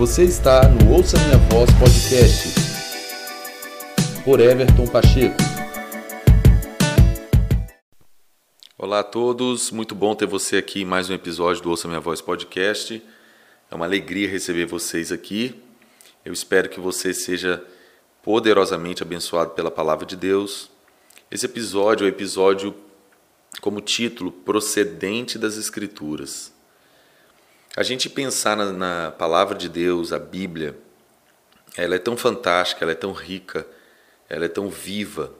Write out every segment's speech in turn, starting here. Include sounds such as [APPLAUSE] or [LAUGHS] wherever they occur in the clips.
Você está no Ouça Minha Voz Podcast por Everton Pacheco. Olá a todos, muito bom ter você aqui em mais um episódio do Ouça Minha Voz Podcast. É uma alegria receber vocês aqui. Eu espero que você seja poderosamente abençoado pela palavra de Deus. Esse episódio é o episódio como título Procedente das Escrituras. A gente pensar na, na, palavra de Deus, a Bíblia, ela é tão fantástica, ela é tão rica, ela é tão viva.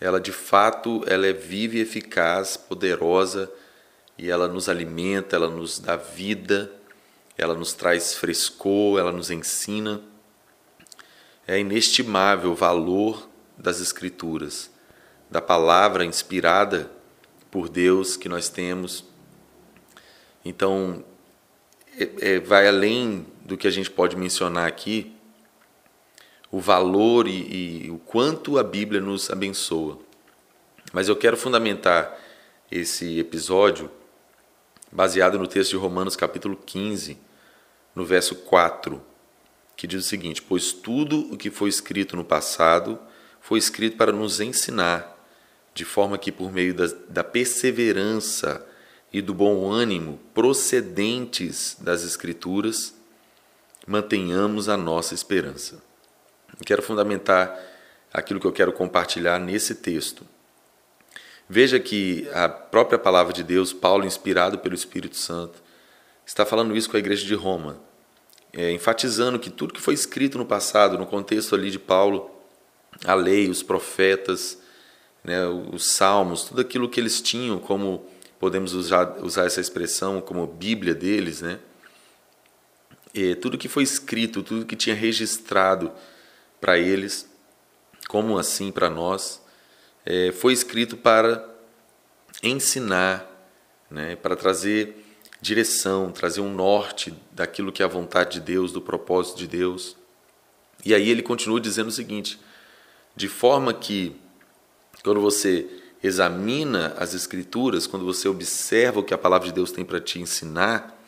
Ela de fato, ela é viva e eficaz, poderosa, e ela nos alimenta, ela nos dá vida, ela nos traz frescor, ela nos ensina. É inestimável o valor das escrituras, da palavra inspirada por Deus que nós temos então, é, é, vai além do que a gente pode mencionar aqui, o valor e, e o quanto a Bíblia nos abençoa. Mas eu quero fundamentar esse episódio baseado no texto de Romanos, capítulo 15, no verso 4, que diz o seguinte: Pois tudo o que foi escrito no passado foi escrito para nos ensinar, de forma que, por meio da, da perseverança e do bom ânimo procedentes das Escrituras, mantenhamos a nossa esperança. Quero fundamentar aquilo que eu quero compartilhar nesse texto. Veja que a própria palavra de Deus, Paulo, inspirado pelo Espírito Santo, está falando isso com a igreja de Roma, é, enfatizando que tudo que foi escrito no passado, no contexto ali de Paulo, a lei, os profetas, né, os salmos, tudo aquilo que eles tinham como podemos usar, usar essa expressão como Bíblia deles, né? E tudo que foi escrito, tudo que tinha registrado para eles, como assim para nós, é, foi escrito para ensinar, né? para trazer direção, trazer um norte daquilo que é a vontade de Deus, do propósito de Deus. E aí ele continua dizendo o seguinte: de forma que, quando você examina as Escrituras, quando você observa o que a palavra de Deus tem para te ensinar,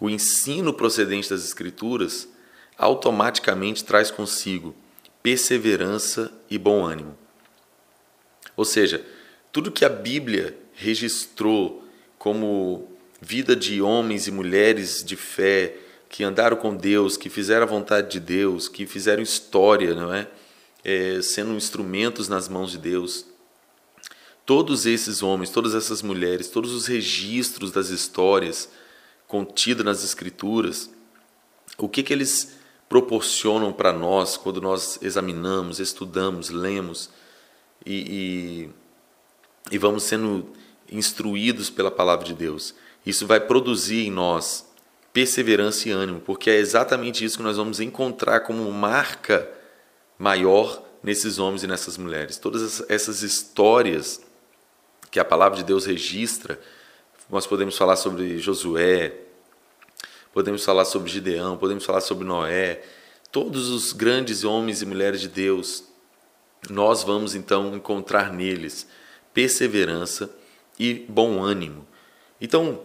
o ensino procedente das Escrituras automaticamente traz consigo perseverança e bom ânimo. Ou seja, tudo que a Bíblia registrou como vida de homens e mulheres de fé que andaram com Deus, que fizeram a vontade de Deus, que fizeram história, não é? é sendo instrumentos nas mãos de Deus, todos esses homens, todas essas mulheres, todos os registros das histórias contidas nas Escrituras, o que, que eles proporcionam para nós quando nós examinamos, estudamos, lemos e, e, e vamos sendo instruídos pela palavra de Deus? Isso vai produzir em nós perseverança e ânimo, porque é exatamente isso que nós vamos encontrar como marca maior nesses homens e nessas mulheres. Todas essas histórias que a palavra de Deus registra. Nós podemos falar sobre Josué, podemos falar sobre Gideão, podemos falar sobre Noé, todos os grandes homens e mulheres de Deus. Nós vamos então encontrar neles perseverança e bom ânimo. Então,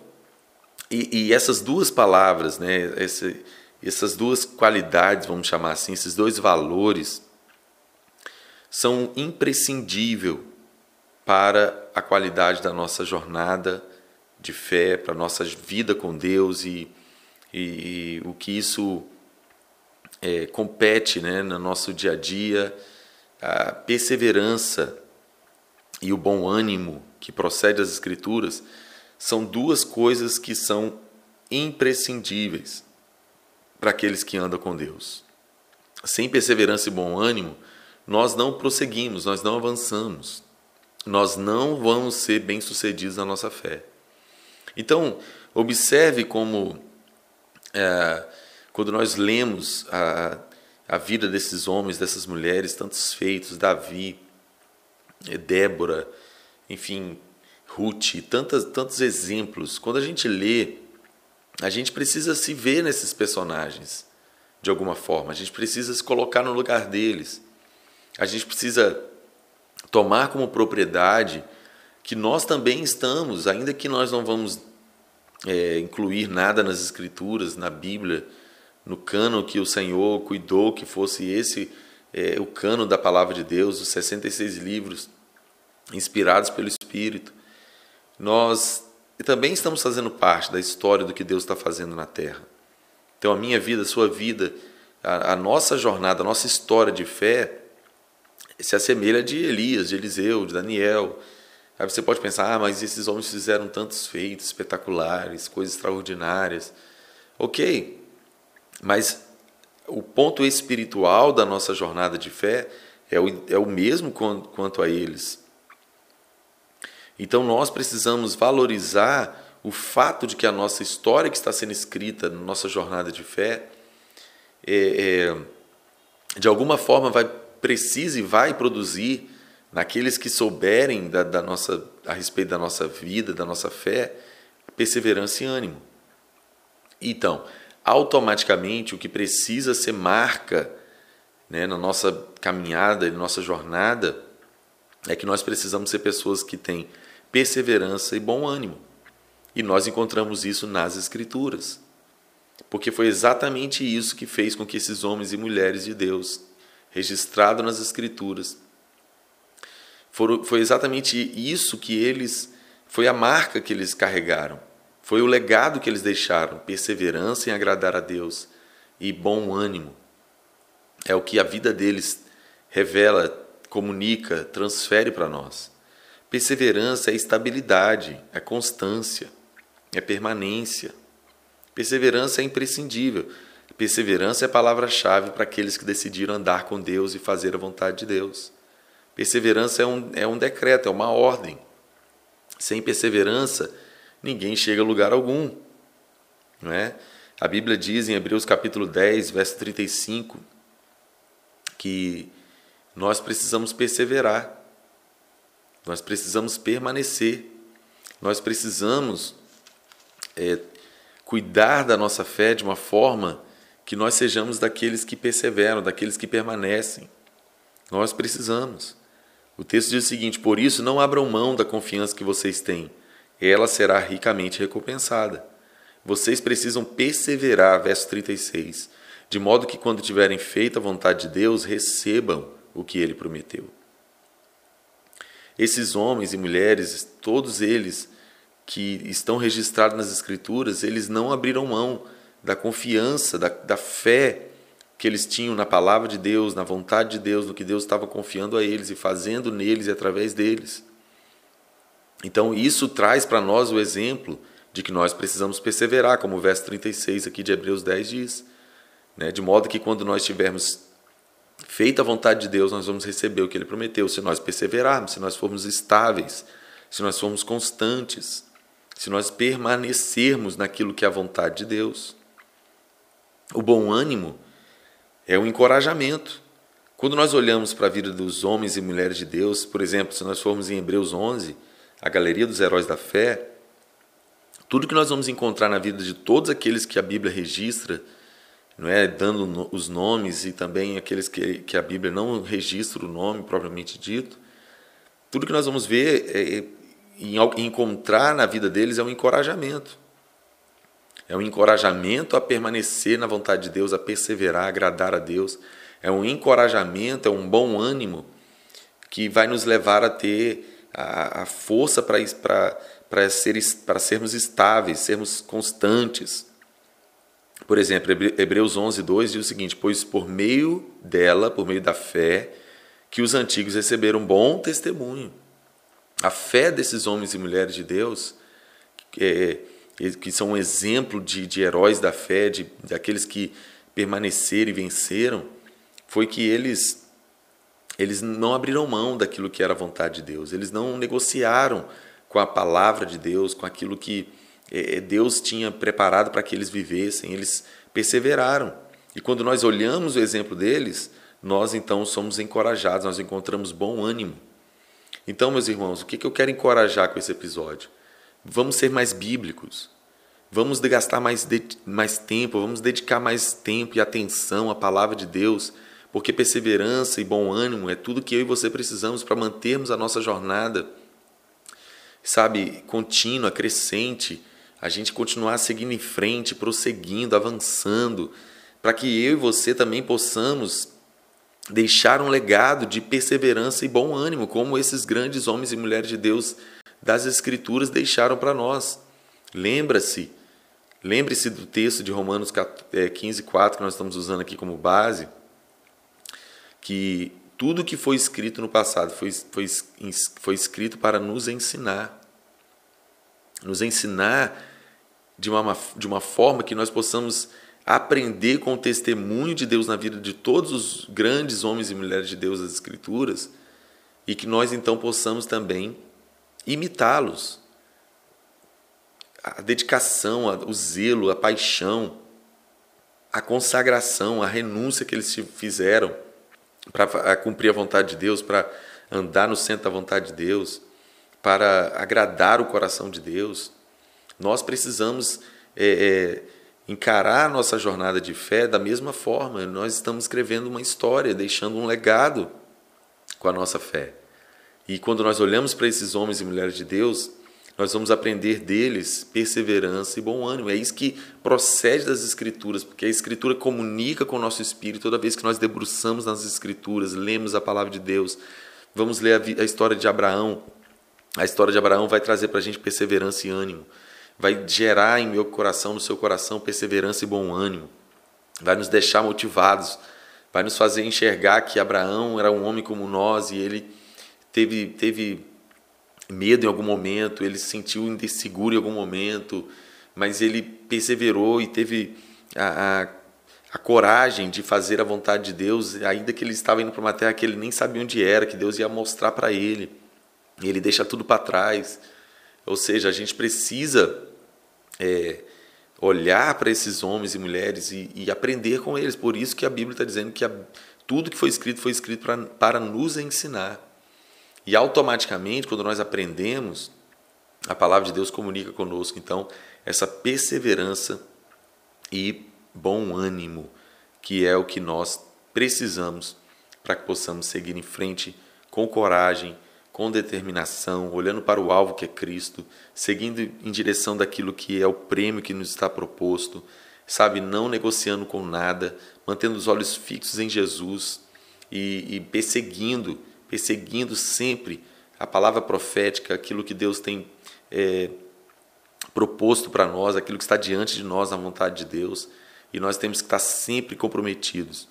e, e essas duas palavras, né, essas duas qualidades, vamos chamar assim, esses dois valores, são imprescindíveis para a qualidade da nossa jornada de fé, para a nossa vida com Deus e, e, e o que isso é, compete né, no nosso dia a dia, a perseverança e o bom ânimo que procede das Escrituras são duas coisas que são imprescindíveis para aqueles que andam com Deus. Sem perseverança e bom ânimo, nós não prosseguimos, nós não avançamos nós não vamos ser bem-sucedidos na nossa fé. Então, observe como, é, quando nós lemos a, a vida desses homens, dessas mulheres, tantos feitos, Davi, é, Débora, enfim, Ruth, tantos, tantos exemplos, quando a gente lê, a gente precisa se ver nesses personagens, de alguma forma, a gente precisa se colocar no lugar deles, a gente precisa tomar como propriedade que nós também estamos, ainda que nós não vamos é, incluir nada nas Escrituras, na Bíblia, no cano que o Senhor cuidou que fosse esse é, o cano da palavra de Deus, os 66 livros inspirados pelo Espírito. Nós também estamos fazendo parte da história do que Deus está fazendo na Terra. Então, a minha vida, a sua vida, a, a nossa jornada, a nossa história de fé se assemelha de Elias, de Eliseu, de Daniel. Aí você pode pensar, ah, mas esses homens fizeram tantos feitos espetaculares, coisas extraordinárias. Ok, mas o ponto espiritual da nossa jornada de fé é o, é o mesmo quanto a eles. Então nós precisamos valorizar o fato de que a nossa história que está sendo escrita na nossa jornada de fé, é, é, de alguma forma vai precisa e vai produzir naqueles que souberem da, da, nossa a respeito da nossa vida, da nossa fé, perseverança e ânimo. Então, automaticamente o que precisa ser marca né, na nossa caminhada, na nossa jornada, é que nós precisamos ser pessoas que têm perseverança e bom ânimo. E nós encontramos isso nas Escrituras. Porque foi exatamente isso que fez com que esses homens e mulheres de Deus, registrados nas Escrituras, foi exatamente isso que eles, foi a marca que eles carregaram, foi o legado que eles deixaram: perseverança em agradar a Deus e bom ânimo. É o que a vida deles revela, comunica, transfere para nós. Perseverança é estabilidade, é constância é permanência. Perseverança é imprescindível. Perseverança é a palavra-chave para aqueles que decidiram andar com Deus e fazer a vontade de Deus. Perseverança é um, é um decreto, é uma ordem. Sem perseverança, ninguém chega a lugar algum. Não é? A Bíblia diz em Hebreus capítulo 10, verso 35, que nós precisamos perseverar, nós precisamos permanecer, nós precisamos é, cuidar da nossa fé de uma forma que nós sejamos daqueles que perseveram, daqueles que permanecem. Nós precisamos. O texto diz o seguinte: Por isso, não abram mão da confiança que vocês têm, ela será ricamente recompensada. Vocês precisam perseverar, verso 36, de modo que quando tiverem feito a vontade de Deus, recebam o que ele prometeu. Esses homens e mulheres, todos eles, que estão registrados nas Escrituras, eles não abriram mão da confiança, da, da fé que eles tinham na palavra de Deus, na vontade de Deus, no que Deus estava confiando a eles e fazendo neles e através deles. Então, isso traz para nós o exemplo de que nós precisamos perseverar, como o verso 36 aqui de Hebreus 10 diz. Né? De modo que quando nós tivermos feito a vontade de Deus, nós vamos receber o que Ele prometeu, se nós perseverarmos, se nós formos estáveis, se nós formos constantes se nós permanecermos naquilo que é a vontade de Deus. O bom ânimo é um encorajamento. Quando nós olhamos para a vida dos homens e mulheres de Deus, por exemplo, se nós formos em Hebreus 11, a galeria dos heróis da fé, tudo que nós vamos encontrar na vida de todos aqueles que a Bíblia registra, não é dando os nomes e também aqueles que, que a Bíblia não registra o nome propriamente dito, tudo que nós vamos ver é, e encontrar na vida deles é um encorajamento. É um encorajamento a permanecer na vontade de Deus, a perseverar, a agradar a Deus. É um encorajamento, é um bom ânimo que vai nos levar a ter a, a força para ser, sermos estáveis, sermos constantes. Por exemplo, Hebreus 11, 2 diz o seguinte: Pois por meio dela, por meio da fé, que os antigos receberam bom testemunho. A fé desses homens e mulheres de Deus, é, que são um exemplo de, de heróis da fé, de, daqueles que permaneceram e venceram, foi que eles, eles não abriram mão daquilo que era a vontade de Deus, eles não negociaram com a palavra de Deus, com aquilo que é, Deus tinha preparado para que eles vivessem, eles perseveraram. E quando nós olhamos o exemplo deles, nós então somos encorajados, nós encontramos bom ânimo então, meus irmãos, o que eu quero encorajar com esse episódio? Vamos ser mais bíblicos. Vamos gastar mais, mais tempo, vamos dedicar mais tempo e atenção à palavra de Deus, porque perseverança e bom ânimo é tudo que eu e você precisamos para mantermos a nossa jornada, sabe, contínua, crescente, a gente continuar seguindo em frente, prosseguindo, avançando, para que eu e você também possamos deixar um legado de perseverança e bom ânimo, como esses grandes homens e mulheres de Deus das Escrituras deixaram para nós. Lembra-se, lembre-se do texto de Romanos 15, 4, é, que nós estamos usando aqui como base, que tudo que foi escrito no passado foi, foi, foi escrito para nos ensinar. Nos ensinar de uma, de uma forma que nós possamos aprender com o testemunho de Deus na vida de todos os grandes homens e mulheres de Deus das Escrituras e que nós então possamos também imitá-los. A dedicação, o zelo, a paixão, a consagração, a renúncia que eles fizeram para cumprir a vontade de Deus, para andar no centro da vontade de Deus, para agradar o coração de Deus. Nós precisamos é, é, encarar a nossa jornada de fé da mesma forma. Nós estamos escrevendo uma história, deixando um legado com a nossa fé. E quando nós olhamos para esses homens e mulheres de Deus, nós vamos aprender deles perseverança e bom ânimo. É isso que procede das Escrituras, porque a Escritura comunica com o nosso espírito toda vez que nós debruçamos nas Escrituras, lemos a palavra de Deus. Vamos ler a, a história de Abraão. A história de Abraão vai trazer para a gente perseverança e ânimo vai gerar em meu coração, no seu coração, perseverança e bom ânimo, vai nos deixar motivados, vai nos fazer enxergar que Abraão era um homem como nós e ele teve, teve medo em algum momento, ele se sentiu inseguro em algum momento, mas ele perseverou e teve a, a, a coragem de fazer a vontade de Deus, ainda que ele estava indo para uma terra que ele nem sabia onde era, que Deus ia mostrar para ele. E ele deixa tudo para trás ou seja, a gente precisa é, olhar para esses homens e mulheres e, e, aprender com eles. Por isso que a Bíblia está dizendo que a, tudo que foi escrito foi escrito pra, para nos ensinar. E automaticamente, quando nós aprendemos, a palavra de Deus comunica conosco. Então, essa perseverança e bom ânimo, que é o que nós precisamos para que possamos seguir em frente com coragem, com determinação, olhando para o alvo que é Cristo, seguindo em direção daquilo que é o prêmio que nos está proposto, sabe, não negociando com nada, mantendo os olhos fixos em Jesus e, e perseguindo, perseguindo sempre a palavra profética, aquilo que Deus tem é, proposto para nós, aquilo que está diante de nós, na vontade de Deus, e nós temos que estar sempre comprometidos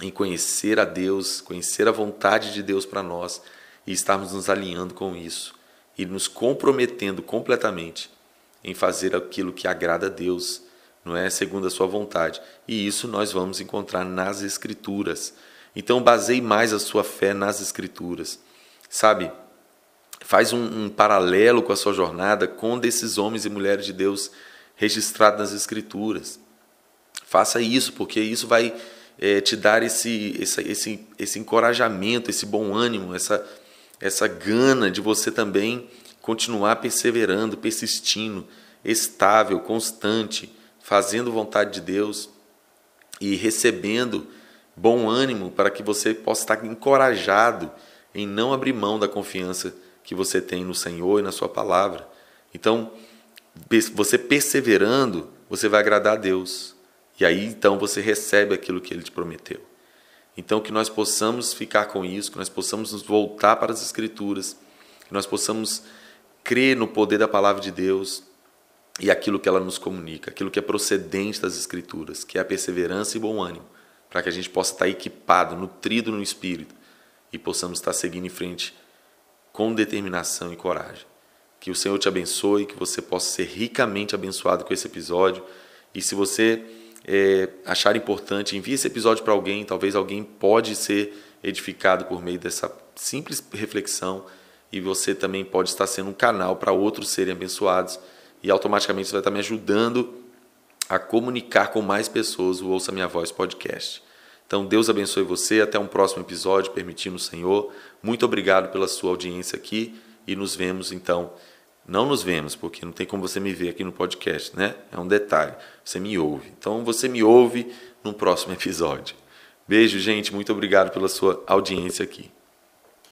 em conhecer a Deus, conhecer a vontade de Deus para nós e estarmos nos alinhando com isso e nos comprometendo completamente em fazer aquilo que agrada a Deus, não é segundo a sua vontade. E isso nós vamos encontrar nas escrituras. Então baseie mais a sua fé nas escrituras. Sabe? Faz um, um paralelo com a sua jornada com desses homens e mulheres de Deus registrados nas escrituras. Faça isso, porque isso vai é, te dar esse, esse, esse, esse encorajamento, esse bom ânimo, essa, essa gana de você também continuar perseverando, persistindo, estável, constante, fazendo vontade de Deus e recebendo bom ânimo para que você possa estar encorajado em não abrir mão da confiança que você tem no Senhor e na Sua palavra. Então, você perseverando, você vai agradar a Deus. E aí então você recebe aquilo que Ele te prometeu. Então, que nós possamos ficar com isso, que nós possamos nos voltar para as Escrituras, que nós possamos crer no poder da palavra de Deus e aquilo que ela nos comunica, aquilo que é procedente das Escrituras, que é a perseverança e bom ânimo, para que a gente possa estar equipado, nutrido no Espírito e possamos estar seguindo em frente com determinação e coragem. Que o Senhor te abençoe, que você possa ser ricamente abençoado com esse episódio. E se você é, achar importante, envie esse episódio para alguém, talvez alguém pode ser edificado por meio dessa simples reflexão e você também pode estar sendo um canal para outros serem abençoados e automaticamente você vai estar me ajudando a comunicar com mais pessoas o Ouça Minha Voz podcast. Então Deus abençoe você, até um próximo episódio, permitindo o Senhor. Muito obrigado pela sua audiência aqui e nos vemos então não nos vemos, porque não tem como você me ver aqui no podcast, né? É um detalhe. Você me ouve. Então você me ouve no próximo [LAUGHS] episódio. Beijo, gente. Muito obrigado pela sua audiência aqui.